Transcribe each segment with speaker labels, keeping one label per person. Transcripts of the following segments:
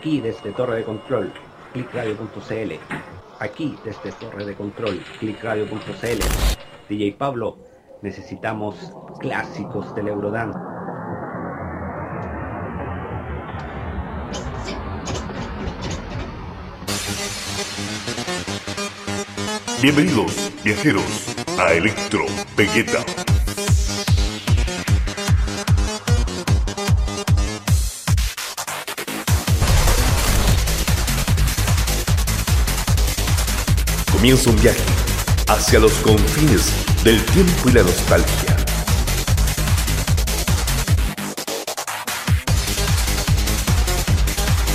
Speaker 1: Aquí desde Torre de Control, clickradio.cl. Aquí desde Torre de Control, clickradio.cl. DJ Pablo, necesitamos clásicos del Eurodance.
Speaker 2: Bienvenidos, viajeros, a Electro Vegeta. Comienza un viaje hacia los confines del tiempo y la nostalgia.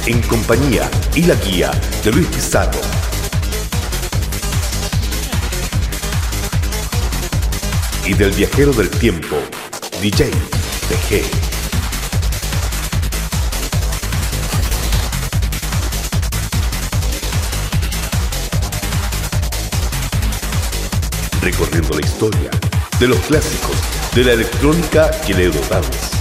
Speaker 2: En compañía y la guía de Luis Pizarro. Y del viajero del tiempo, DJ PG. Recorriendo la historia de los clásicos de la electrónica y el Eurodance.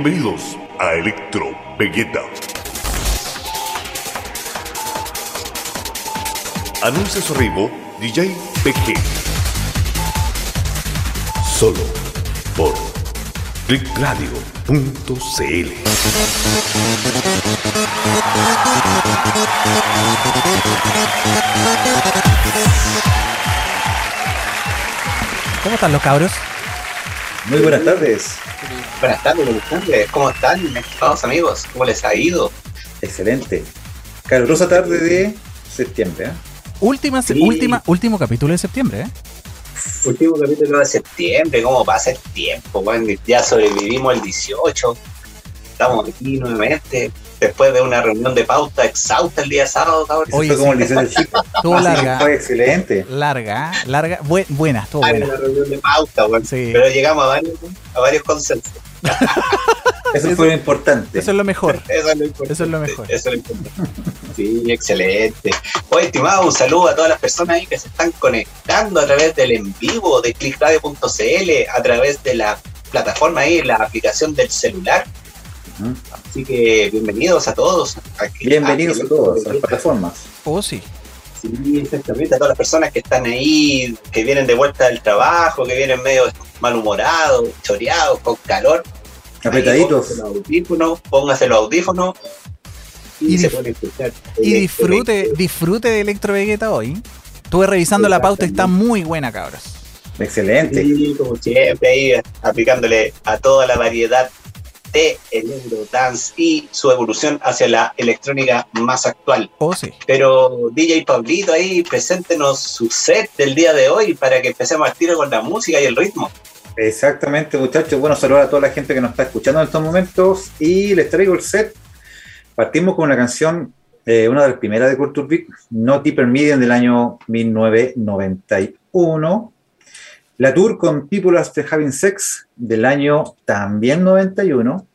Speaker 2: Bienvenidos a Electro Vegeta. Anuncia su arribo DJ PG. Solo por clickradio.cl.
Speaker 3: ¿Cómo están los cabros?
Speaker 4: Muy buenas tardes.
Speaker 5: Buenas tardes, buenas tardes. ¿Cómo están, estimados amigos? ¿Cómo les ha ido?
Speaker 4: Excelente. Calurosa tarde de septiembre. ¿eh?
Speaker 3: Última,
Speaker 5: Sí.
Speaker 3: última, último capítulo de septiembre, ¿eh?
Speaker 5: Último capítulo de septiembre, ¿cómo pasa el tiempo? Bueno, ya sobrevivimos el 18. Estamos aquí nuevamente. Después de una reunión de pauta exhausta el día sábado, cabrón.
Speaker 3: Oye,
Speaker 4: fue como
Speaker 3: sí.
Speaker 4: el chico.
Speaker 3: Estuvo larga,
Speaker 4: Fue excelente.
Speaker 3: larga, larga, bu- buena, estuvo buena.
Speaker 5: una reunión de pauta, bueno.
Speaker 3: Sí.
Speaker 5: Pero llegamos a varios, a varios consensos.
Speaker 4: Eso,
Speaker 3: Eso-
Speaker 4: fue lo importante.
Speaker 3: Eso es lo mejor.
Speaker 5: Eso es lo importante.
Speaker 3: Eso es lo mejor.
Speaker 5: Eso es lo importante. Sí, excelente. Oye, estimado, un saludo a todas las personas ahí que se están conectando a través del en vivo de clickradio.cl, a través de la plataforma ahí, la aplicación del celular. Así que bienvenidos a todos. Aquí-
Speaker 4: Bienvenidos a todos a las plataformas.
Speaker 3: Oh, sí.
Speaker 5: Sí, exactamente, a todas las personas que están ahí, que vienen de vuelta del trabajo, que vienen medio malhumorados, choreados, con calor.
Speaker 4: Apretaditos.
Speaker 5: Los audífonos, póngase los audífonos y,
Speaker 3: Y
Speaker 5: se puede escuchar.
Speaker 3: Y disfrute, disfrute de Electro Vegeta hoy. Estuve revisando la pauta está muy buena, cabros.
Speaker 4: Excelente.
Speaker 5: Sí, como siempre, ahí aplicándole a toda la variedad de el Eurodance y su evolución hacia la electrónica más actual.
Speaker 3: Oh, sí.
Speaker 5: Pero DJ Pablito ahí, preséntenos su set del día de hoy para que empecemos al tiro con la música y el ritmo.
Speaker 4: Exactamente, muchachos. Bueno, saludar a toda la gente que nos está escuchando en estos momentos. Y les traigo el set. Partimos con una canción, eh, una de las primeras de Culture Beat, No Deeper Medium del año 1991. La tour con People After Having Sex del año también 91.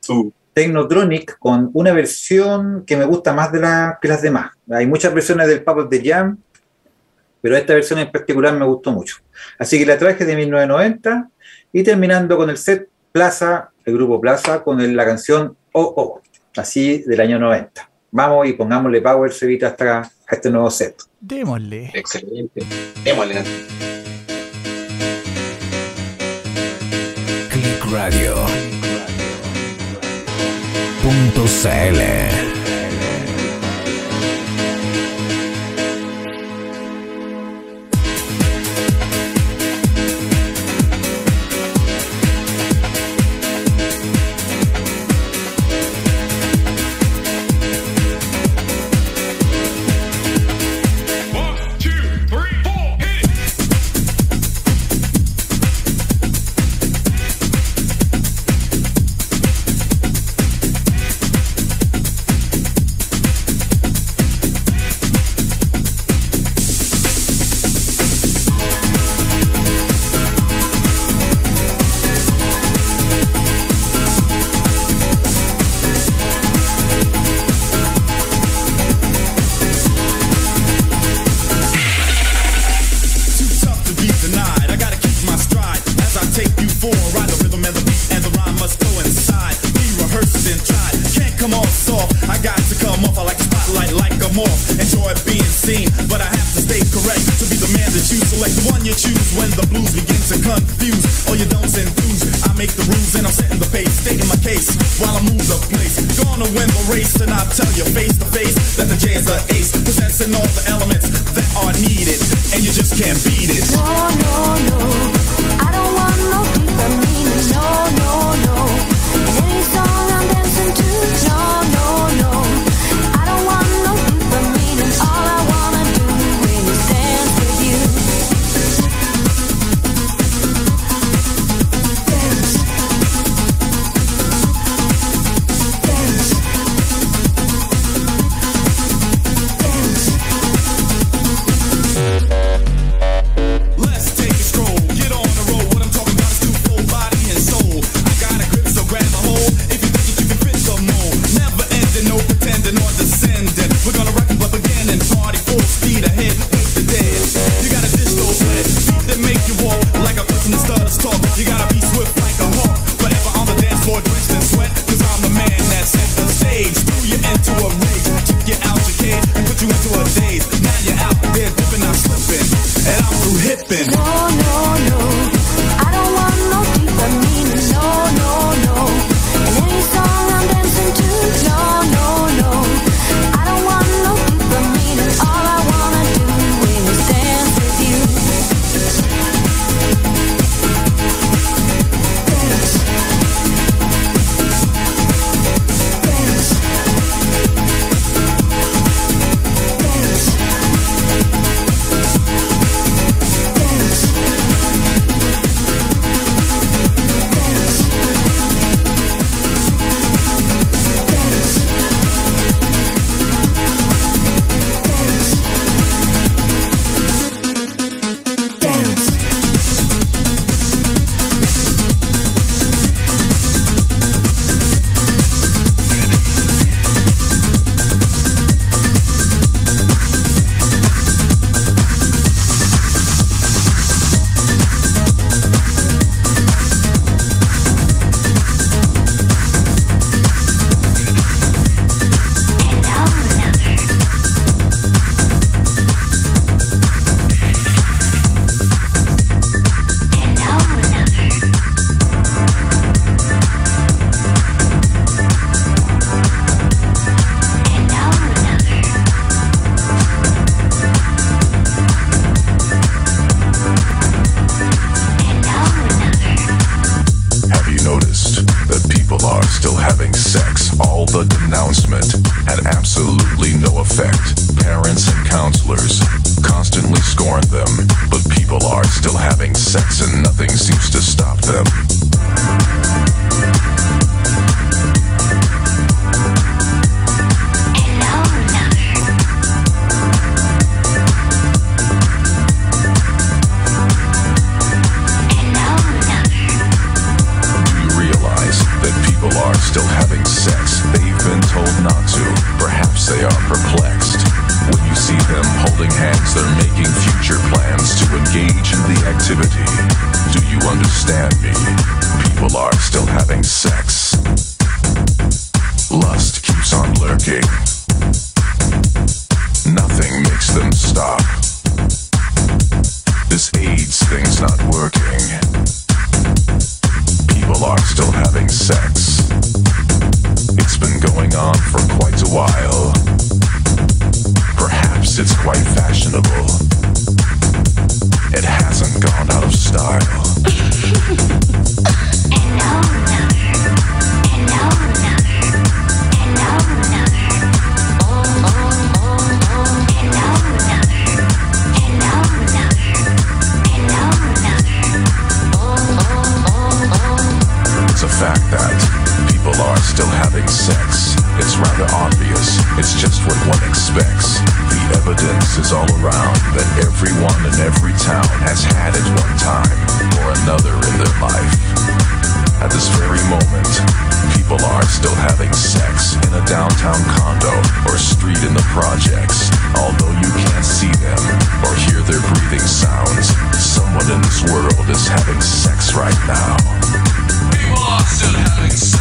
Speaker 5: Su
Speaker 4: Technotronic con una versión que me gusta más de la, que las demás. Hay muchas versiones del of the Jam, pero esta versión en particular me gustó mucho. Así que la traje de 1990 y terminando con el set Plaza, el grupo Plaza, con el- la canción Oh Oh, así del año 90. Vamos y pongámosle power, Cevita, hasta a este nuevo set.
Speaker 3: Démosle.
Speaker 5: excelente. Démosle.
Speaker 6: Radio. Punto CL.
Speaker 7: the jazz, the ace, possessing all the elements that are needed, and you just can't beat.
Speaker 8: still having sex. It's rather obvious, it's just what one expects. The evidence is all around that everyone in every town has had at one time or another in their life. At this very moment, people are still having sex in a downtown condo or street in the projects. Although you can't see them or hear their breathing sounds, someone in this world is having sex right now. People are still having sex.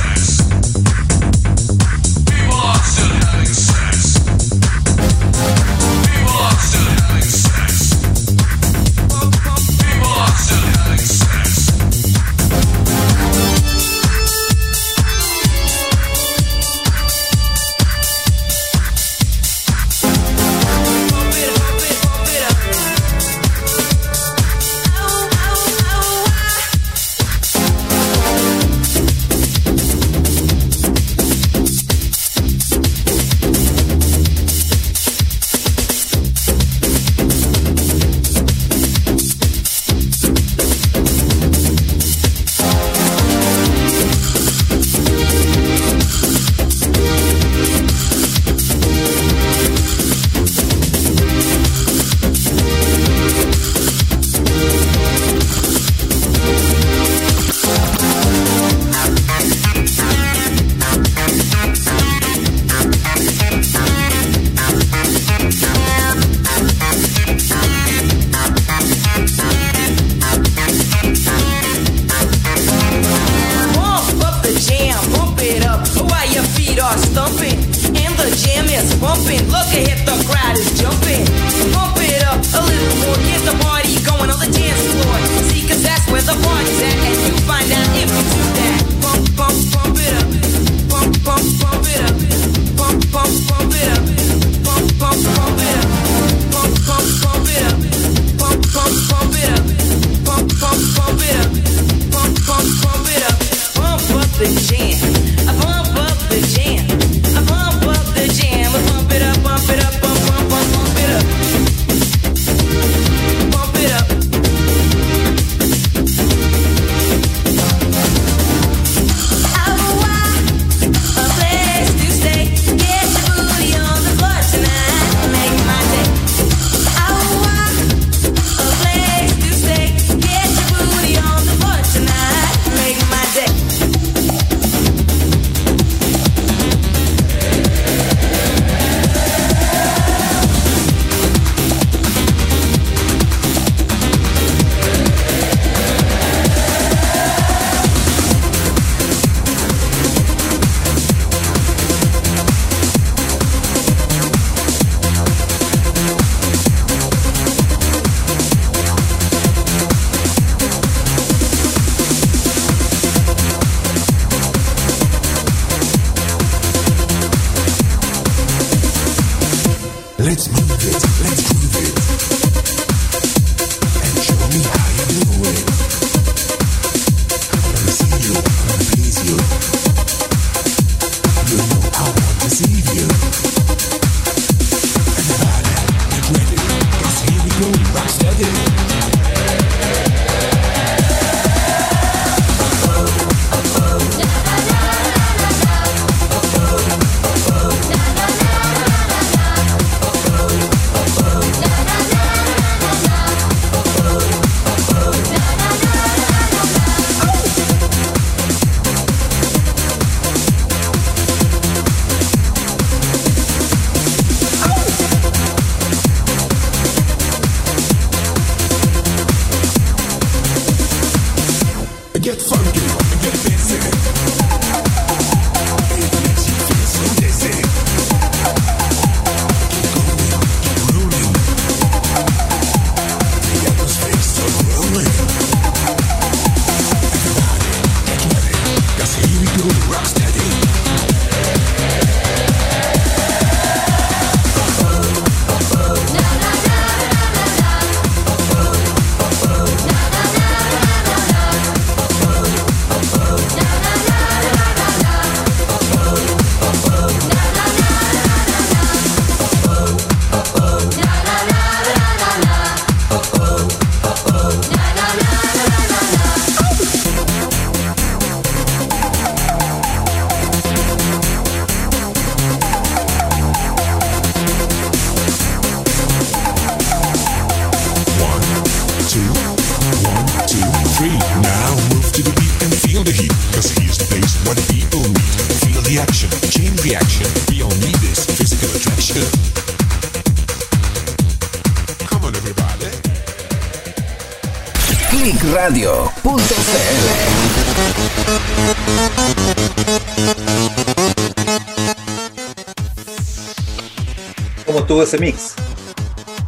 Speaker 4: Ese mix?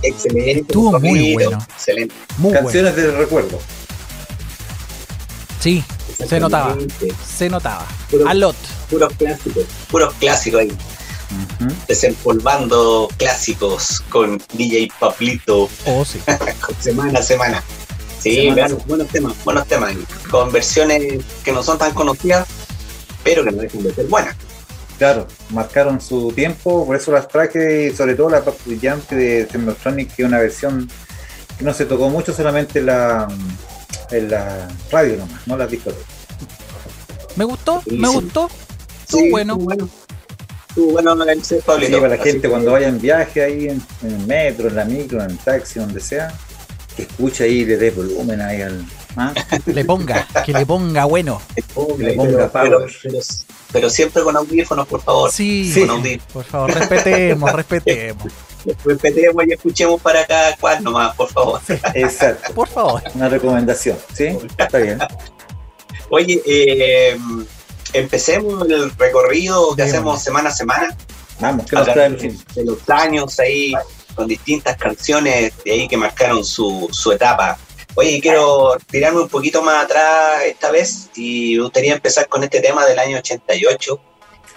Speaker 5: Excelente.
Speaker 3: Estuvo muy bueno.
Speaker 5: Excelente.
Speaker 3: Muy bueno.
Speaker 4: Canciones del recuerdo.
Speaker 3: Sí, se notaba. Se notaba.
Speaker 5: Puro-
Speaker 3: A lot.
Speaker 5: Puros clásicos. Puros clásicos ahí. Desempolvando clásicos con DJ Pablito
Speaker 3: Oh, sí.
Speaker 5: semana a semana. Sí,
Speaker 4: Semana a
Speaker 5: vean,
Speaker 4: semana.
Speaker 5: buenos temas, buenos temas. Con versiones que no son tan conocidas, pero que no dejan de ser buenas.
Speaker 4: Claro, marcaron su tiempo, por eso las traje y sobre todo la parte brillante de Technotronic, que es una versión que no se tocó mucho solamente en la, en la radio nomás, no las discos.
Speaker 3: Me gustó,
Speaker 5: Sí,
Speaker 3: me
Speaker 5: sí.
Speaker 3: gustó. Estuvo
Speaker 5: Sí,
Speaker 3: bueno.
Speaker 5: Estuvo bueno. Estuvo bueno Pablito.
Speaker 4: Para la gente
Speaker 5: que-
Speaker 4: cuando vaya en viaje ahí en, en el metro, en la micro, en el taxi, donde sea, que escuche ahí, le dé volumen ahí al... ¿ah?
Speaker 3: Le ponga, que le ponga bueno.
Speaker 4: Que le ponga
Speaker 5: pero, pero- pero- pero siempre con audífonos, por favor.
Speaker 3: Sí,
Speaker 4: Sí.
Speaker 5: Con audífonos.
Speaker 3: por favor, respetemos, respetemos.
Speaker 5: Respetemos y escuchemos para cada cual nomás, por favor.
Speaker 4: Exacto,
Speaker 3: Por favor.
Speaker 4: una recomendación, ¿sí? Está bien.
Speaker 5: Oye, eh, empecemos el recorrido que hacemos semana a semana.
Speaker 4: Vamos, ¿qué
Speaker 5: a
Speaker 4: nos
Speaker 5: de los años ahí, con distintas canciones de ahí que marcaron su, su etapa. Oye, quiero tirarme un poquito más atrás esta vez y me gustaría empezar con este tema del año 88,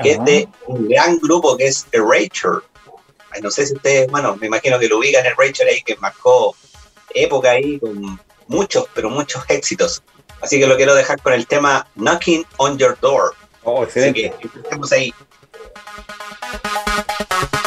Speaker 5: que es de un gran grupo que es Erasure. No sé si ustedes, bueno, me imagino que lo ubican Erasure ahí, que marcó época ahí con muchos, pero muchos éxitos. Así que lo quiero dejar con el tema Knocking on Your Door.
Speaker 4: Oh,
Speaker 5: Así que
Speaker 4: excelente.
Speaker 5: empecemos ahí.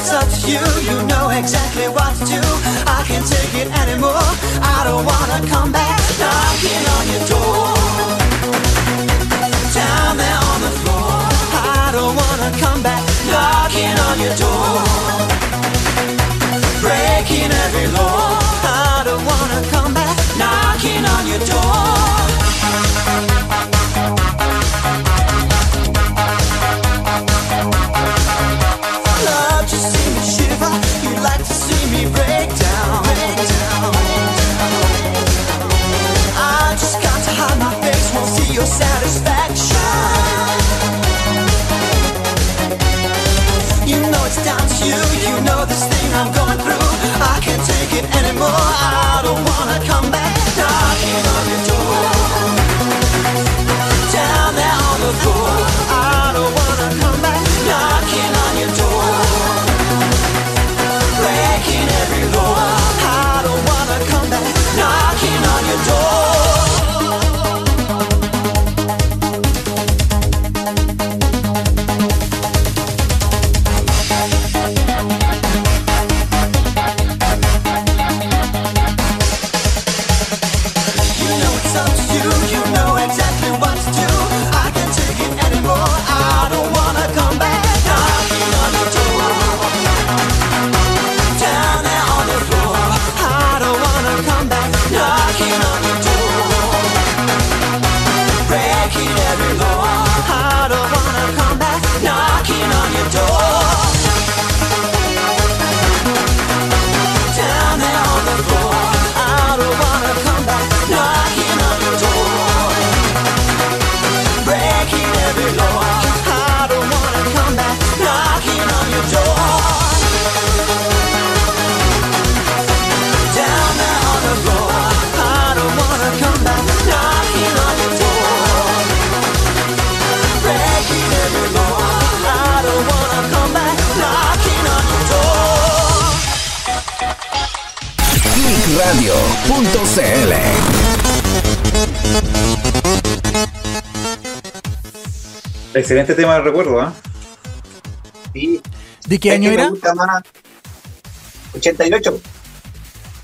Speaker 9: it's up to you, you know exactly what to do. I can't take it anymore. I don't wanna come back knocking on your door. Down there on the floor. I don't wanna come back knocking on your door. Breaking every law.
Speaker 4: Excelente tema de recuerdo, ¿ah?
Speaker 5: Sí.
Speaker 3: ¿De qué
Speaker 5: ¿Sabes
Speaker 3: año era?
Speaker 5: gusta más? 88.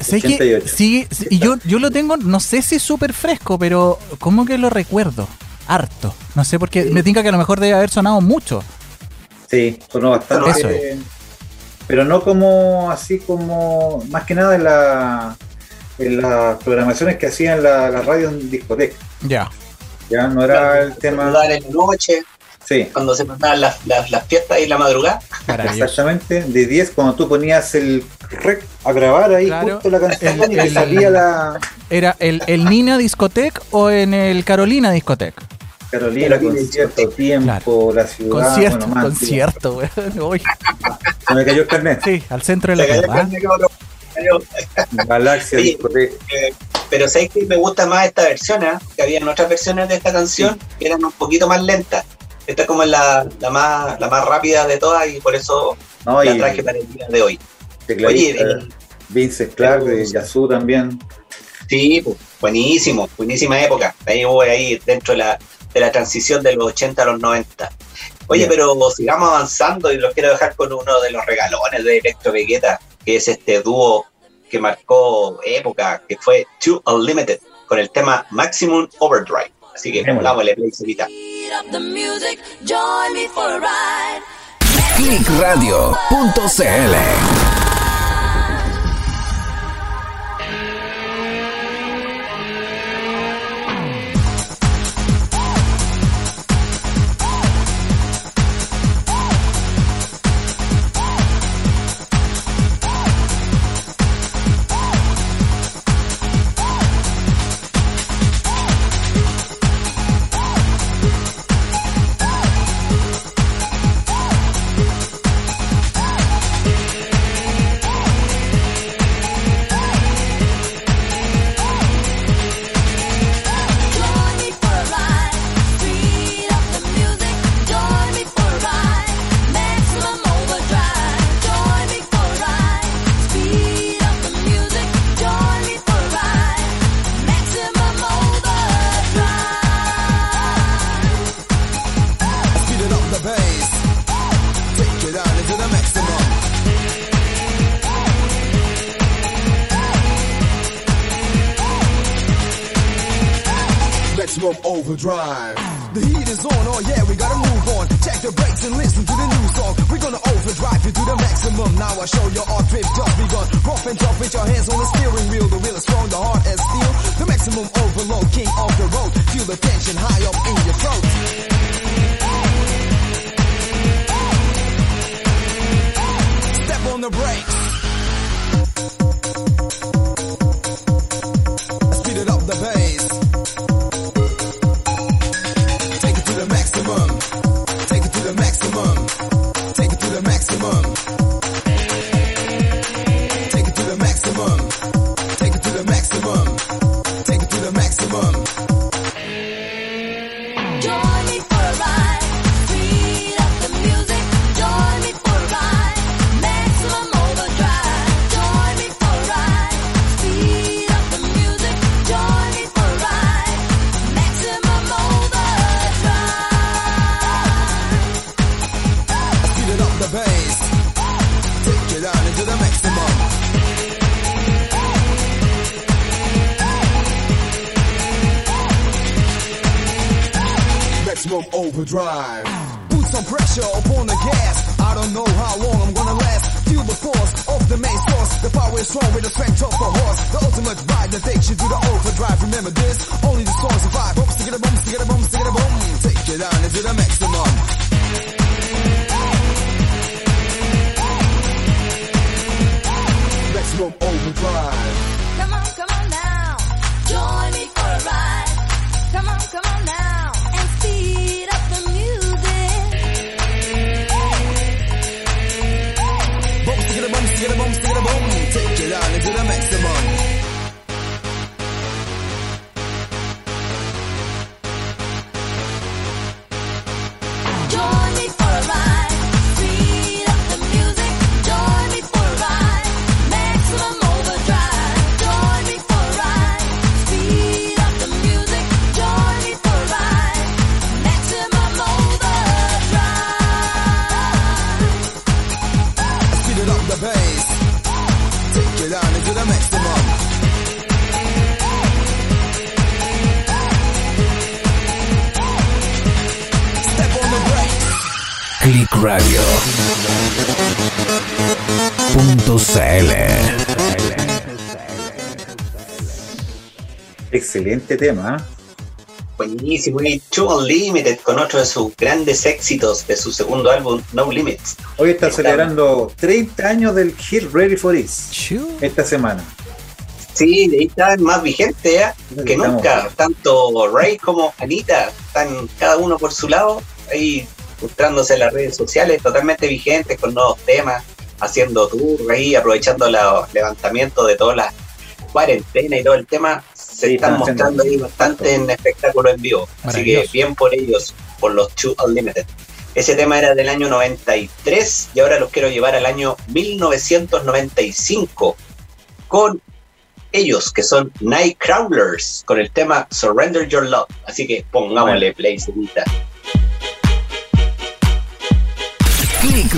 Speaker 3: Sé que
Speaker 4: 88.
Speaker 3: sigue, y yo, yo lo tengo, no sé si es súper fresco, pero como que lo recuerdo. Harto. No sé por qué. Me tinca que a lo mejor debe haber sonado mucho.
Speaker 4: Sí, sonó bastante.
Speaker 3: Eso
Speaker 4: Pero no como, así como, más que nada en, la, en las programaciones que hacían la, la radio en discoteca.
Speaker 3: Ya.
Speaker 4: Ya no era el tema.
Speaker 5: la noche,
Speaker 4: Sí,
Speaker 5: cuando se mandaban las, las, las fiestas y la madrugada.
Speaker 4: Exactamente. De 10, cuando tú ponías el rec a grabar ahí
Speaker 3: Claro.
Speaker 4: justo la canción
Speaker 3: El-
Speaker 4: y te
Speaker 3: el-
Speaker 4: salía la
Speaker 3: ¿Era el, el Nina Discotec o en el Carolina Discotec?
Speaker 4: Carolina,
Speaker 5: Carolina,
Speaker 4: concierto, tiempo, la ciudad.
Speaker 3: concierto,
Speaker 4: bueno, más,
Speaker 3: concierto, weón. Uy,
Speaker 4: Se me cayó el carnet.
Speaker 3: Sí, al centro de la
Speaker 5: cabrón.
Speaker 4: Galaxia, discoteca.
Speaker 5: Eh, pero sabéis que me gusta más esta versión, ¿eh? que habían otras versiones de esta canción que eran un poquito más lentas. Esta es como la, la más la más rápida de todas y por eso
Speaker 4: No,
Speaker 5: la traje para el día de hoy. Oye, eh,
Speaker 4: Vince Clark de Yazoo también.
Speaker 5: Sí, pues, buenísimo, buenísima época. Ahí voy ahí dentro de la, de la transición de los 80 a los 90. Oye,
Speaker 4: Bien.
Speaker 5: pero sigamos avanzando y los quiero dejar con uno de los regalones de Electro Vegeta, que es este dúo que marcó época, que fue Two Unlimited, con el tema Maximum Overdrive. Así que
Speaker 4: Démosle.
Speaker 5: dámosle play, Celita.
Speaker 10: Speed Maximum overdrive.
Speaker 7: Put some pressure upon the gas. I don't know how long I'm gonna last. Feel the force of the main source. The power is strong with the strength of a horse. The ultimate ride that takes you to the overdrive. Remember this, only the strong survive. Boom, stick it a boom, stick it a boom, stick it a boom. Take it down into the maximum. Maximum overdrive.
Speaker 10: Come on, come on now. Join me for a ride. Come on, come on now.
Speaker 7: Take it down into the maximum.
Speaker 11: Click Radio. Punto CL.
Speaker 4: Excelente tema. ¿eh?
Speaker 5: Buenísimo. Y Two Unlimited con otro de sus grandes éxitos de su segundo álbum, No Limits.
Speaker 4: Hoy está celebrando 30 años del Hit Ready for This
Speaker 3: Chu.
Speaker 4: esta semana.
Speaker 5: Sí, de ahí están más vigentes ¿eh? que
Speaker 4: Estamos-
Speaker 5: nunca. Tanto Ray como Anita están cada uno por su lado, ahí mostrándose en las redes sociales, totalmente vigentes con nuevos temas, haciendo tour ahí, aprovechando los levantamientos de todas las cuarentenas y todo el tema. Se
Speaker 4: Sí,
Speaker 5: están
Speaker 4: están
Speaker 5: mostrando ahí bastante en espectáculo en vivo. Así que bien por ellos, por los Two Unlimited. Ese tema era del año 93 y ahora los quiero llevar al año 1995 con ellos que son Nightcrawlers con el tema Surrender Your Love. Así que pongámosle play, señorita.
Speaker 11: Click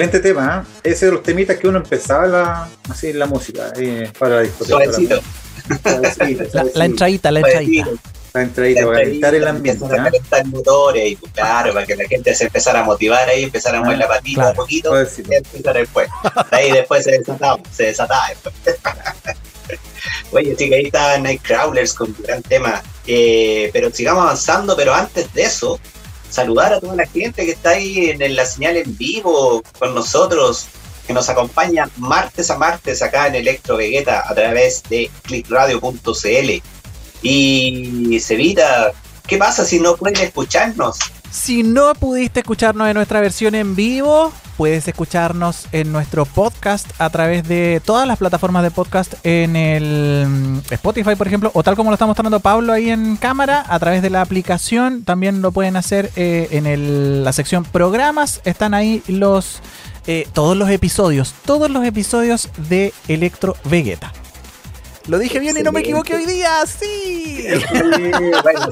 Speaker 4: Excelente tema, ¿eh? ese de los temitas que uno empezaba la, así en la música, eh, para la discoteca.
Speaker 5: Suavecito.
Speaker 4: Suavecito,
Speaker 3: La,
Speaker 4: suavecito.
Speaker 3: la entradita, la entradita.
Speaker 4: Para para calentar el ambiente.
Speaker 5: Empezar a
Speaker 4: ¿ah?
Speaker 5: calentar motores, y, claro, para que la gente se empezara a motivar ahí, empezara a mover la patita
Speaker 3: claro.
Speaker 5: un poquito, y empezar después. De ahí después se desataba, se desataba después. Oye, sí que ahí está Nightcrawlers con un gran tema. Eh, pero sigamos avanzando, pero antes de eso, saludar a toda la gente que está ahí en, la señal en vivo con nosotros, que nos acompaña martes a martes acá en Electro Vegeta a través de clickradio.cl. Y Cevita, ¿qué pasa si no pueden escucharnos?
Speaker 3: Si no pudiste escucharnos en nuestra versión en vivo, puedes escucharnos en nuestro podcast a través de todas las plataformas de podcast en el mm, Spotify, por ejemplo, o tal como lo está mostrando Pablo ahí en cámara, a través de la aplicación. También lo pueden hacer eh, en la sección programas. Están ahí los eh, todos los episodios, todos los episodios de Electro Vegeta. Lo dije bien y no me equivoqué hoy día, sí.
Speaker 5: bueno,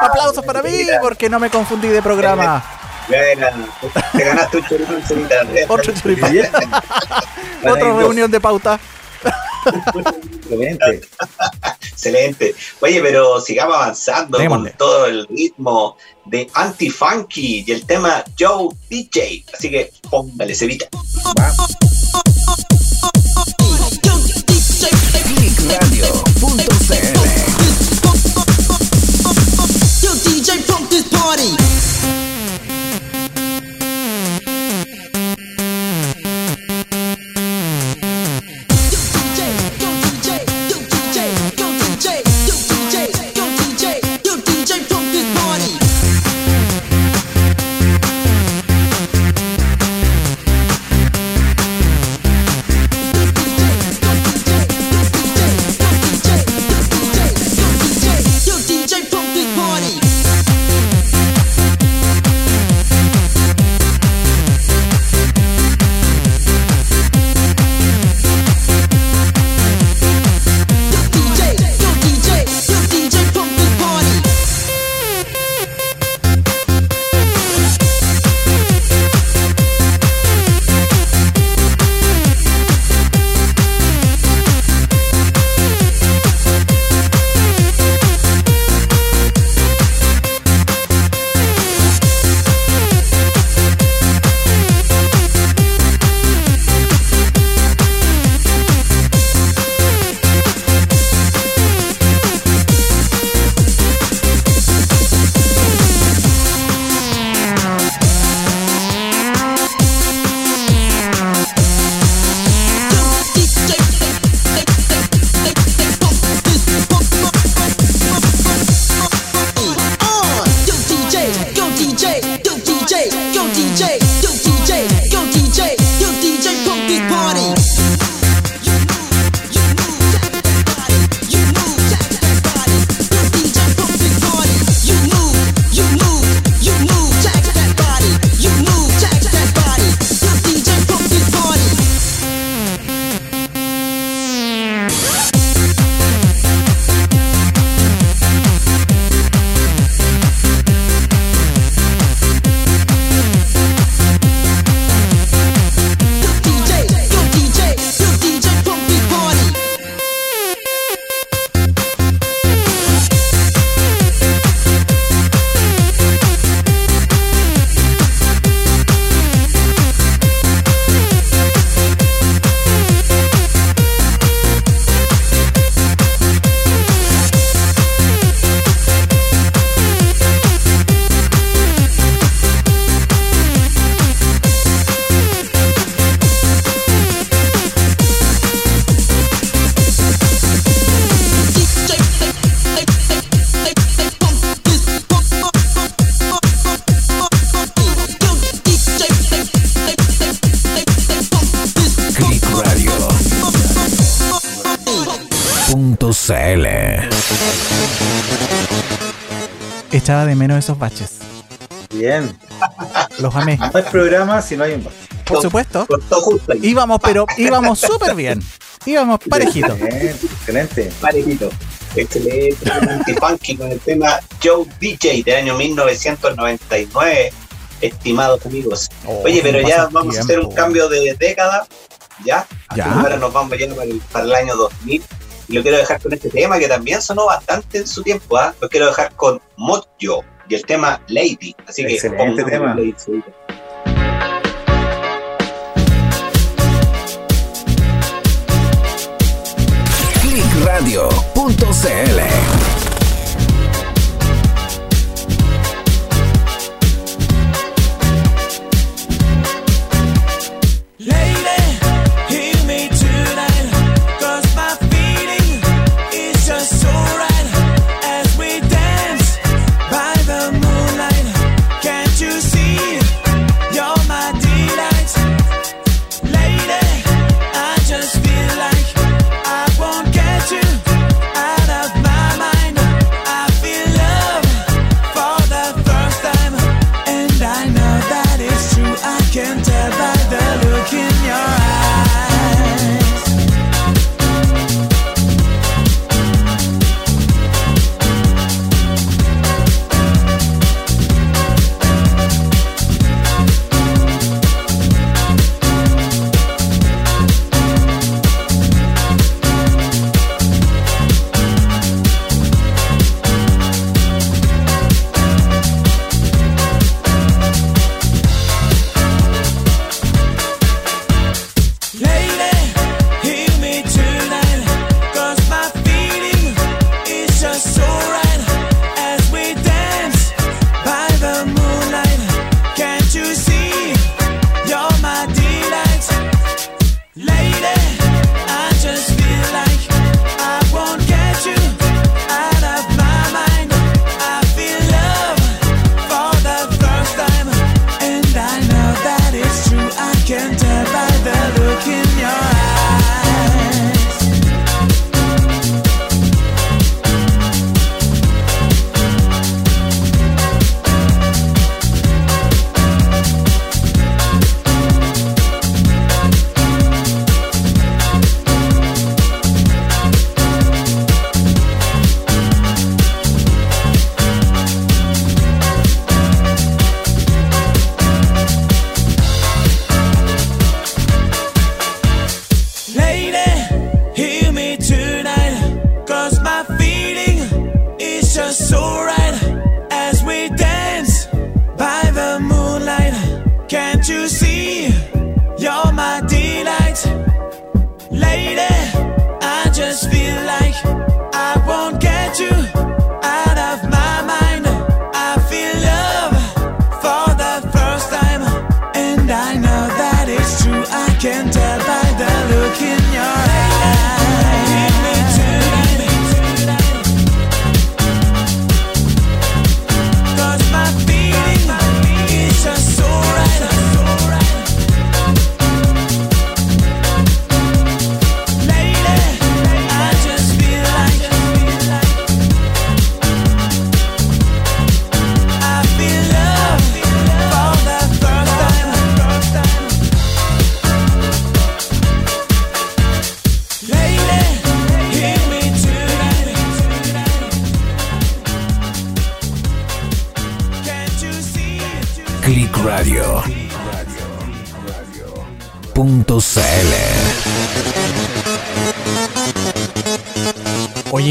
Speaker 3: Aplausos para mí porque no me confundí de programa.
Speaker 5: bueno, te ganaste un choripán.
Speaker 3: Otro choripán. Otra reunión de pauta.
Speaker 4: Excelente.
Speaker 5: Excelente. Oye, pero sigamos avanzando
Speaker 3: Démosle.
Speaker 5: con todo el ritmo de Anti-Funky y el tema Joe DJ. Así que póngale, Cevita.
Speaker 4: Va.
Speaker 12: Clickradio.cl
Speaker 3: Echaba de menos esos baches.
Speaker 4: Bien.
Speaker 3: Los amé.
Speaker 4: No hay programa si no hay un bache.
Speaker 3: Por supuesto.
Speaker 5: Cortó justo ahí,
Speaker 3: Íbamos, pero íbamos súper bien. Íbamos parejitos.
Speaker 4: Excelente. Excelente.
Speaker 5: parejito. Excelente. Anti-Funky con el tema Joe DJ del año 1999. Estimados amigos.
Speaker 3: Oh,
Speaker 5: Oye, pero ya vamos a hacer un
Speaker 3: tiempo.
Speaker 5: cambio de década. ¿Ya?
Speaker 3: Ya.
Speaker 5: Ahora nos vamos ya para el, para el año 2000.
Speaker 13: Y lo quiero dejar con este tema que también sonó bastante en su tiempo. ¿ah? Lo quiero dejar con Mojo y el tema Lady. Así que
Speaker 4: Excelente tema.
Speaker 13: Lady.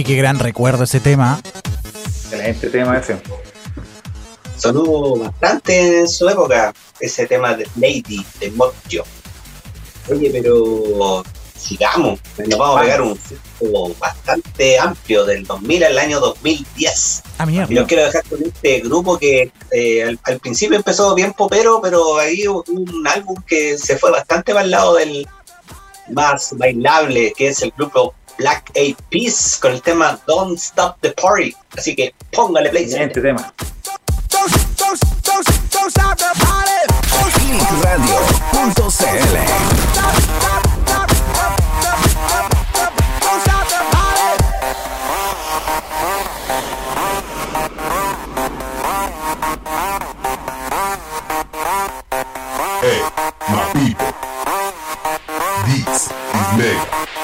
Speaker 3: Qué gran recuerdo ese tema.
Speaker 4: Excelente tema ese.
Speaker 13: Sonó bastante en su época ese tema de Lady, de Mojo. Oye, pero sigamos, nos vamos a pegar un salto bastante amplio del 2000 al año 2010.
Speaker 3: Ah,
Speaker 13: Y
Speaker 3: mierda.
Speaker 13: los quiero dejar con este grupo que eh, al, al principio empezó bien popero, pero ahí hubo un álbum que se fue bastante para el lado del más bailable, que es el grupo Black Eyed Peas con el tema Don't Stop the Party. Así que póngale play.
Speaker 4: Excelente tema.
Speaker 6: Clickradio.cl
Speaker 14: Hey, my people. This is mega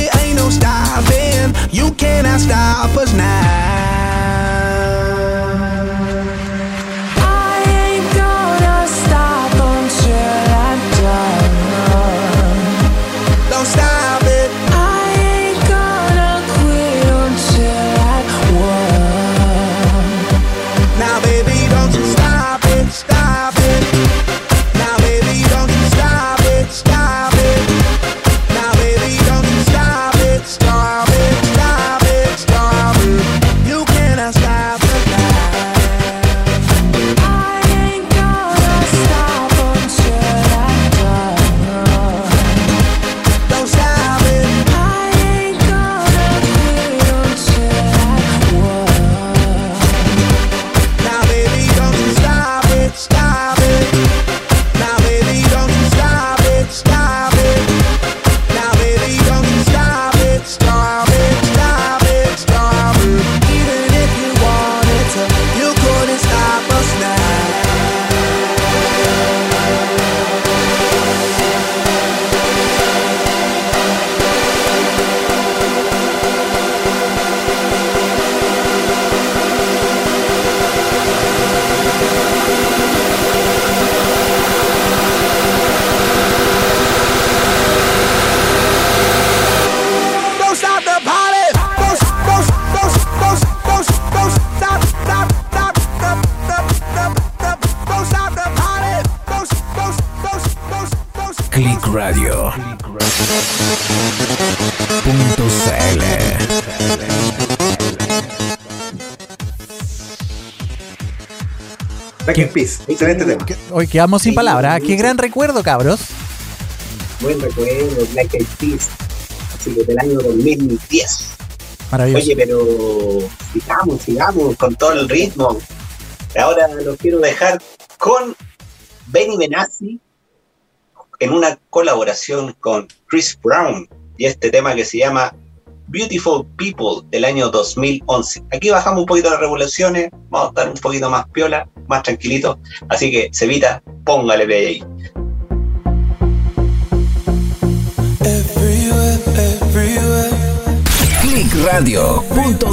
Speaker 9: ain't no stopping. You cannot stop us now.
Speaker 15: Radio. Punto CL.
Speaker 4: Back in Peace. Excelente tema.
Speaker 3: Hoy quedamos sin palabras. Qué gran recuerdo, cabros.
Speaker 5: Buen recuerdo, Black Eyed Peas. Así que del año 2010.
Speaker 3: Maravilloso.
Speaker 5: Oye, pero sigamos, sigamos con todo el ritmo. Ahora lo quiero dejar con Benny Benassi en una colaboración con Chris Brown y este tema que se llama Beautiful People del año 2011. Aquí bajamos un poquito las revoluciones, vamos a estar un poquito más piola, más tranquilito. Así que, Cevita, póngale play ahí.
Speaker 15: Clickradio.cl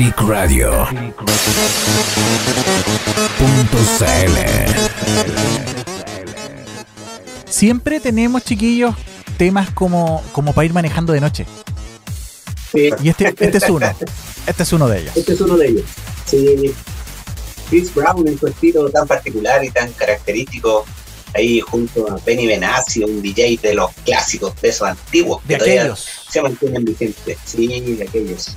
Speaker 15: Clickradio.cl
Speaker 3: Siempre tenemos, chiquillos, temas como, como para ir manejando de noche. Y este, este es uno. Este es uno de ellos.
Speaker 5: Este es uno de ellos. Sí. Chris Brown en su estilo tan particular y tan característico, ahí junto a Benny Benassi, un DJ de los clásicos, de esos antiguos,
Speaker 3: De
Speaker 5: que todavía
Speaker 3: aquellos.
Speaker 5: se mantienen vigentes. Sí, de aquellos.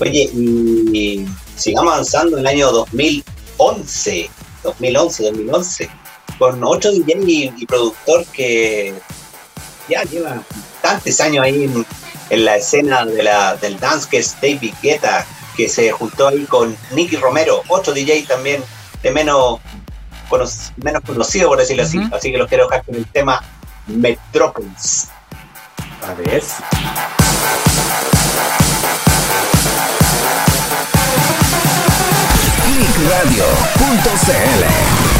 Speaker 5: Oye, y sigamos avanzando en el año 2011, 2011, 2011, con otro DJ y, y productor que ya lleva bastantes años ahí en, en la escena de la, del dance, que es David Guetta, que se juntó ahí con Nicky Romero, otro DJ también de menos, cono- menos conocido, por decirlo así. Así que los quiero dejar con el tema Metropolis.
Speaker 4: A ver.
Speaker 15: Clickradio.cl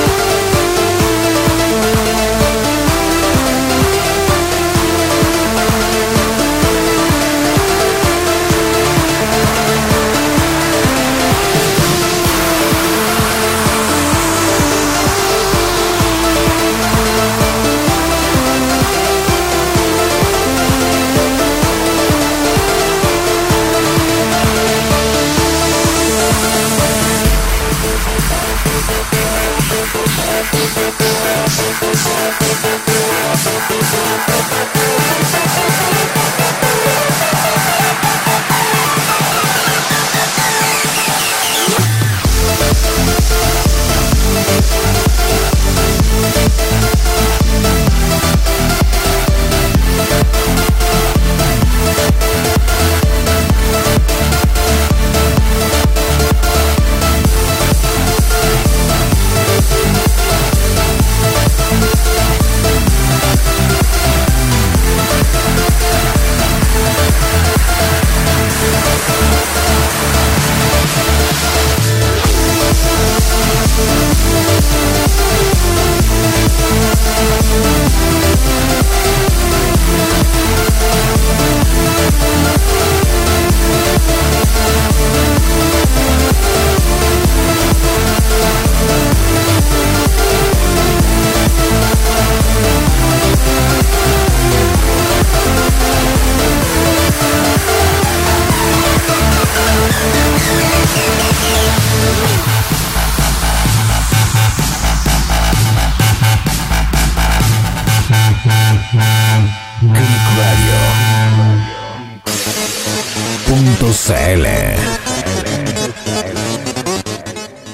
Speaker 3: CL.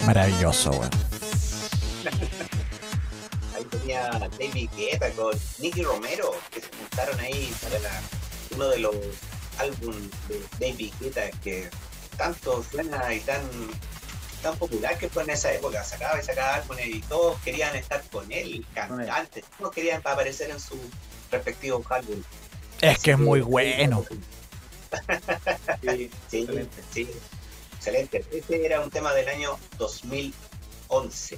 Speaker 3: Maravilloso, weón.
Speaker 5: Ahí tenía David Guetta con Nicky Romero, que se juntaron ahí para la- uno de los álbumes de David Guetta que tanto suena y tan tan popular que fue en esa época, sacaba y sacaba álbumes y todos querían estar con él, cantantes, todos querían aparecer en sus respectivos álbumes.
Speaker 3: Es que es muy bueno.
Speaker 5: Sí, sí, sí, excelente. Este era un tema del año 2011.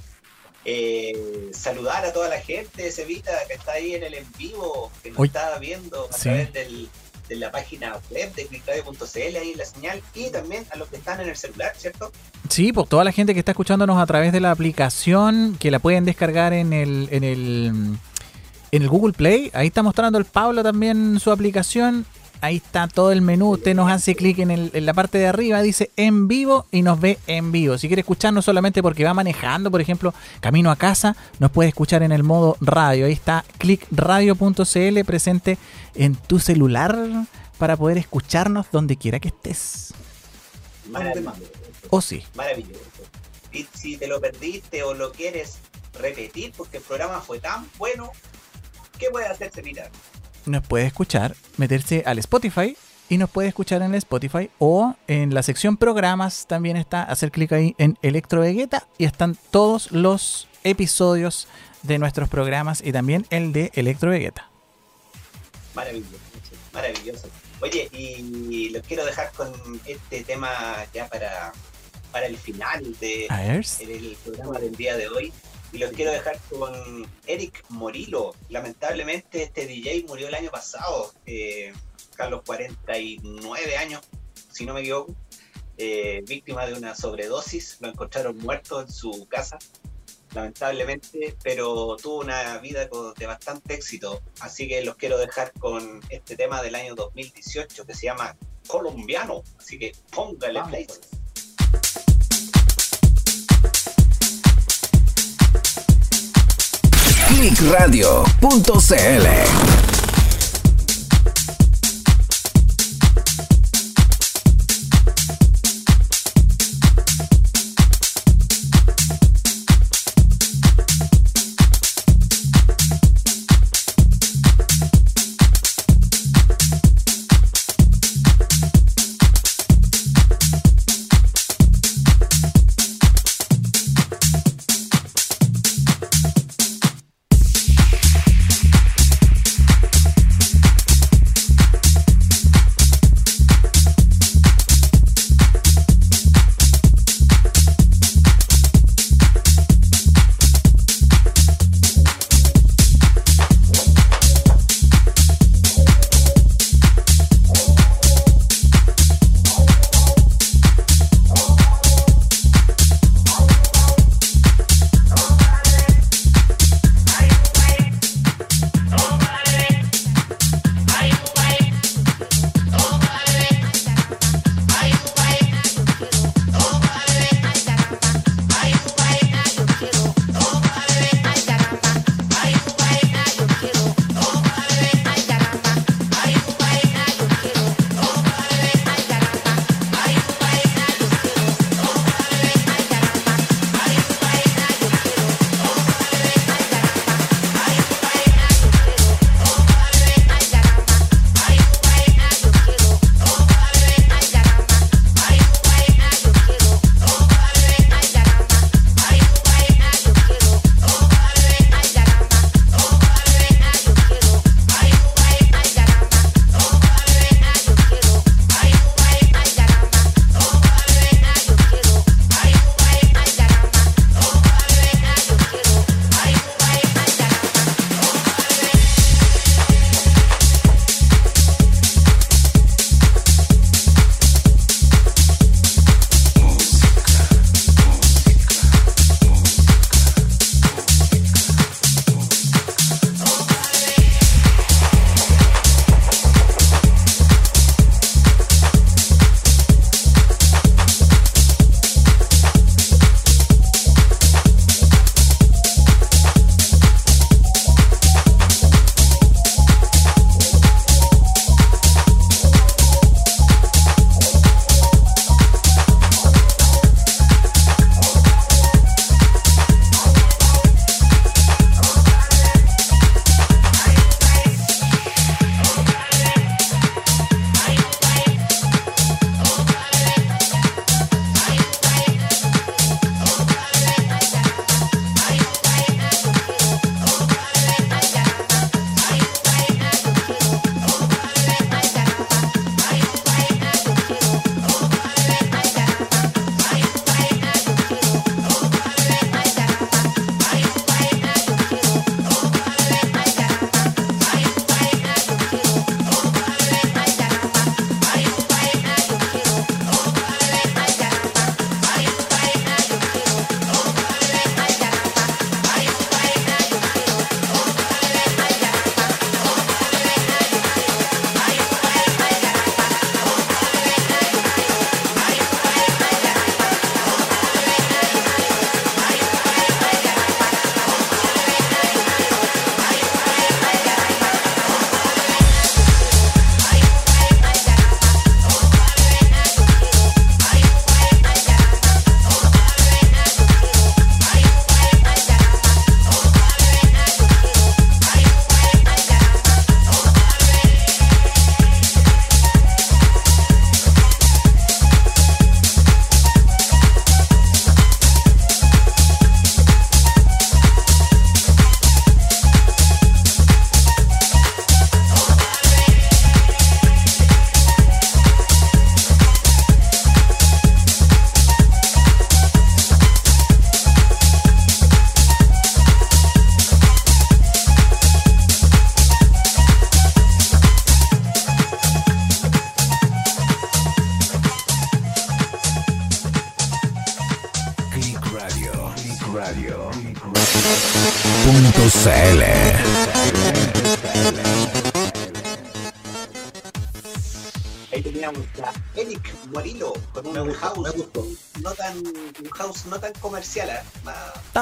Speaker 5: Eh, saludar a toda la gente de Sevita que está ahí en el en vivo, que nos
Speaker 3: Uy.
Speaker 5: está viendo a
Speaker 3: Sí.
Speaker 5: través del- de la página web de clickradio.cl, ahí la señal, y también a los que están en el celular, ¿cierto?
Speaker 3: Sí, pues toda la gente que está escuchándonos a través de la aplicación, que la pueden descargar en el, en el, en el Google Play. Ahí está mostrando el Pablo también su aplicación. Ahí está todo el menú. Usted nos hace clic en, el- en la parte de arriba, dice en vivo y nos ve en vivo. Si quiere escucharnos solamente porque va manejando, por ejemplo, camino a casa, nos puede escuchar en el modo radio. Ahí está clickradio.cl presente en tu celular para poder escucharnos donde quiera que estés.
Speaker 5: Maravilloso.
Speaker 3: O sí.
Speaker 5: Maravilloso. Y si te lo perdiste o lo quieres repetir porque el programa fue tan bueno, ¿qué puedes hacer, Sevita?
Speaker 3: nos puede escuchar, meterse al Spotify y nos puede escuchar en el Spotify o en la sección programas también está, hacer clic ahí en Electro Vegeta y están todos los episodios de nuestros programas y también el de Electro Vegeta.
Speaker 5: Maravilloso, maravilloso. Oye, y los quiero dejar con este tema ya para, para el final de el programa del día de hoy. Y los quiero dejar con Eric Morillo. Lamentablemente este DJ murió el año pasado, eh, a los 49 años, si no me equivoco, eh, víctima de una sobredosis. Lo encontraron muerto en su casa, lamentablemente, pero tuvo una vida de bastante éxito. Así que los quiero dejar con este tema del año 2018 que se llama Colombiano. Así que póngale play.
Speaker 6: clickradio.cl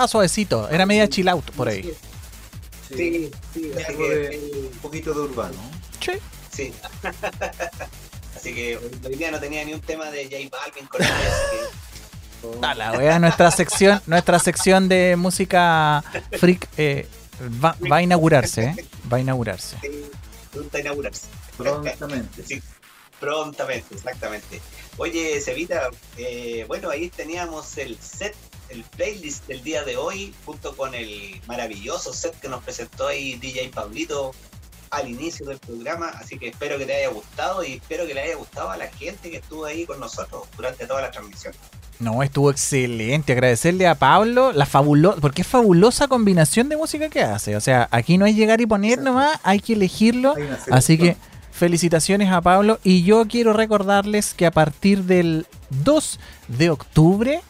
Speaker 3: Estaba suavecito, era media chill out por ahí.
Speaker 5: Sí, sí, así
Speaker 4: Algo
Speaker 5: que
Speaker 4: de- un poquito de urbano.
Speaker 3: Sí.
Speaker 5: sí. así que hoy día no tenía ni un tema de J Balvin con él, así
Speaker 3: A la wea, nuestra sección, nuestra sección de música freak eh, va, va a inaugurarse, ¿eh? Va a inaugurarse.
Speaker 5: sí, pronto a inaugurarse.
Speaker 4: Prontamente.
Speaker 5: Sí, prontamente, exactamente. Oye, Cevita, eh, bueno, ahí teníamos el set, el playlist del día de hoy, junto con el maravilloso set que nos presentó ahí DJ Pablito al inicio del programa, así que espero que te haya gustado y espero que le haya gustado a la gente que estuvo ahí con nosotros durante toda la transmisión.
Speaker 3: No, estuvo excelente. Agradecerle a Pablo la fabulosa, porque es fabulosa combinación de música que hace. O sea, aquí no hay llegar y poner nomás, hay que elegirlo. Así que felicitaciones a Pablo. Y yo quiero recordarles que a partir del 2 de octubre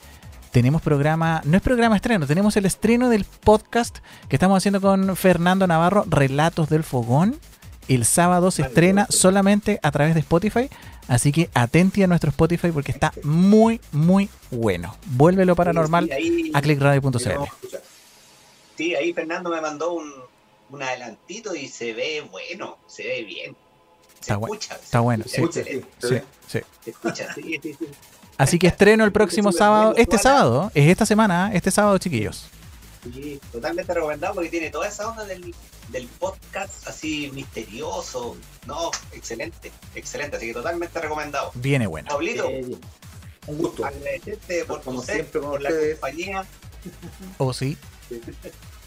Speaker 3: tenemos programa, no es programa estreno, tenemos el estreno del podcast que estamos haciendo con Fernando Navarro, Relatos del Fogón. El sábado se estrena solamente a través de Spotify. Así que atenti a nuestro Spotify porque está muy, muy bueno. Vuelve lo paranormal
Speaker 5: Sí,
Speaker 3: a clickradio.cl.
Speaker 5: Sí, ahí Fernando me mandó un, un adelantito y se ve bueno, se ve bien.
Speaker 3: Está, bu-
Speaker 5: escucha.
Speaker 3: está bueno, sí.
Speaker 5: escucha,
Speaker 3: Sí,
Speaker 5: sí, escucha.
Speaker 3: Así que estreno el próximo sábado, este sábado, es esta semana, ¿eh? este sábado, chiquillos.
Speaker 5: Sí, totalmente recomendado porque tiene toda esa onda del, del podcast así misterioso. No, excelente, excelente. Así que totalmente recomendado.
Speaker 3: Viene bueno.
Speaker 5: Pablito,
Speaker 4: Un gusto.
Speaker 5: agradecerte por
Speaker 4: Como siempre con
Speaker 5: por la compañía.
Speaker 3: ¿O sí?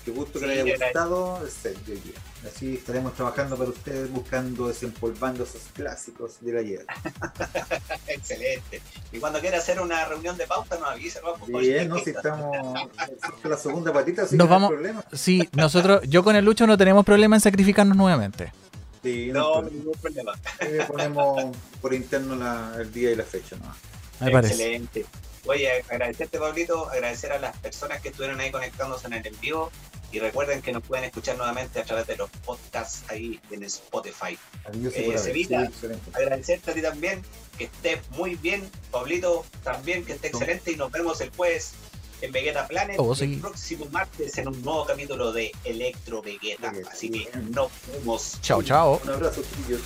Speaker 4: Qué gusto que
Speaker 5: Sí,
Speaker 4: le haya gustado el set de hoy día. Así estaremos trabajando para ustedes, buscando, desempolvando esos clásicos del ayer.
Speaker 5: excelente. Y cuando quiera hacer una reunión de pauta, nos avisa. Vamos,
Speaker 4: Bien, ¿no? Si estamos con la segunda patita, así
Speaker 3: Nos
Speaker 4: que no hay problema.
Speaker 3: Sí, nosotros, yo con el Lucho no tenemos problema en sacrificarnos nuevamente.
Speaker 4: Sí,
Speaker 5: No,
Speaker 4: no,
Speaker 5: ningún problema.
Speaker 4: Le ponemos por interno la- el día y la fecha. ¿no?
Speaker 3: Me parece.
Speaker 5: Excelente. Oye, agradecerte, Pablito, agradecer a las personas que estuvieron ahí conectándose en el en vivo y recuerden que nos pueden escuchar nuevamente a través de los podcasts ahí en Spotify.
Speaker 4: Adiós
Speaker 5: Eh,
Speaker 4: Sí,
Speaker 5: agradecerte a ti también, que estés muy bien, Pablito también, que esté excelente y nos vemos el jueves en Vegeta Planet
Speaker 3: Oh, sí.
Speaker 5: el próximo martes en un nuevo capítulo de Electro Vegeta. Así que nos vemos.
Speaker 3: Chao, chao.
Speaker 4: Un abrazo, chiquillos.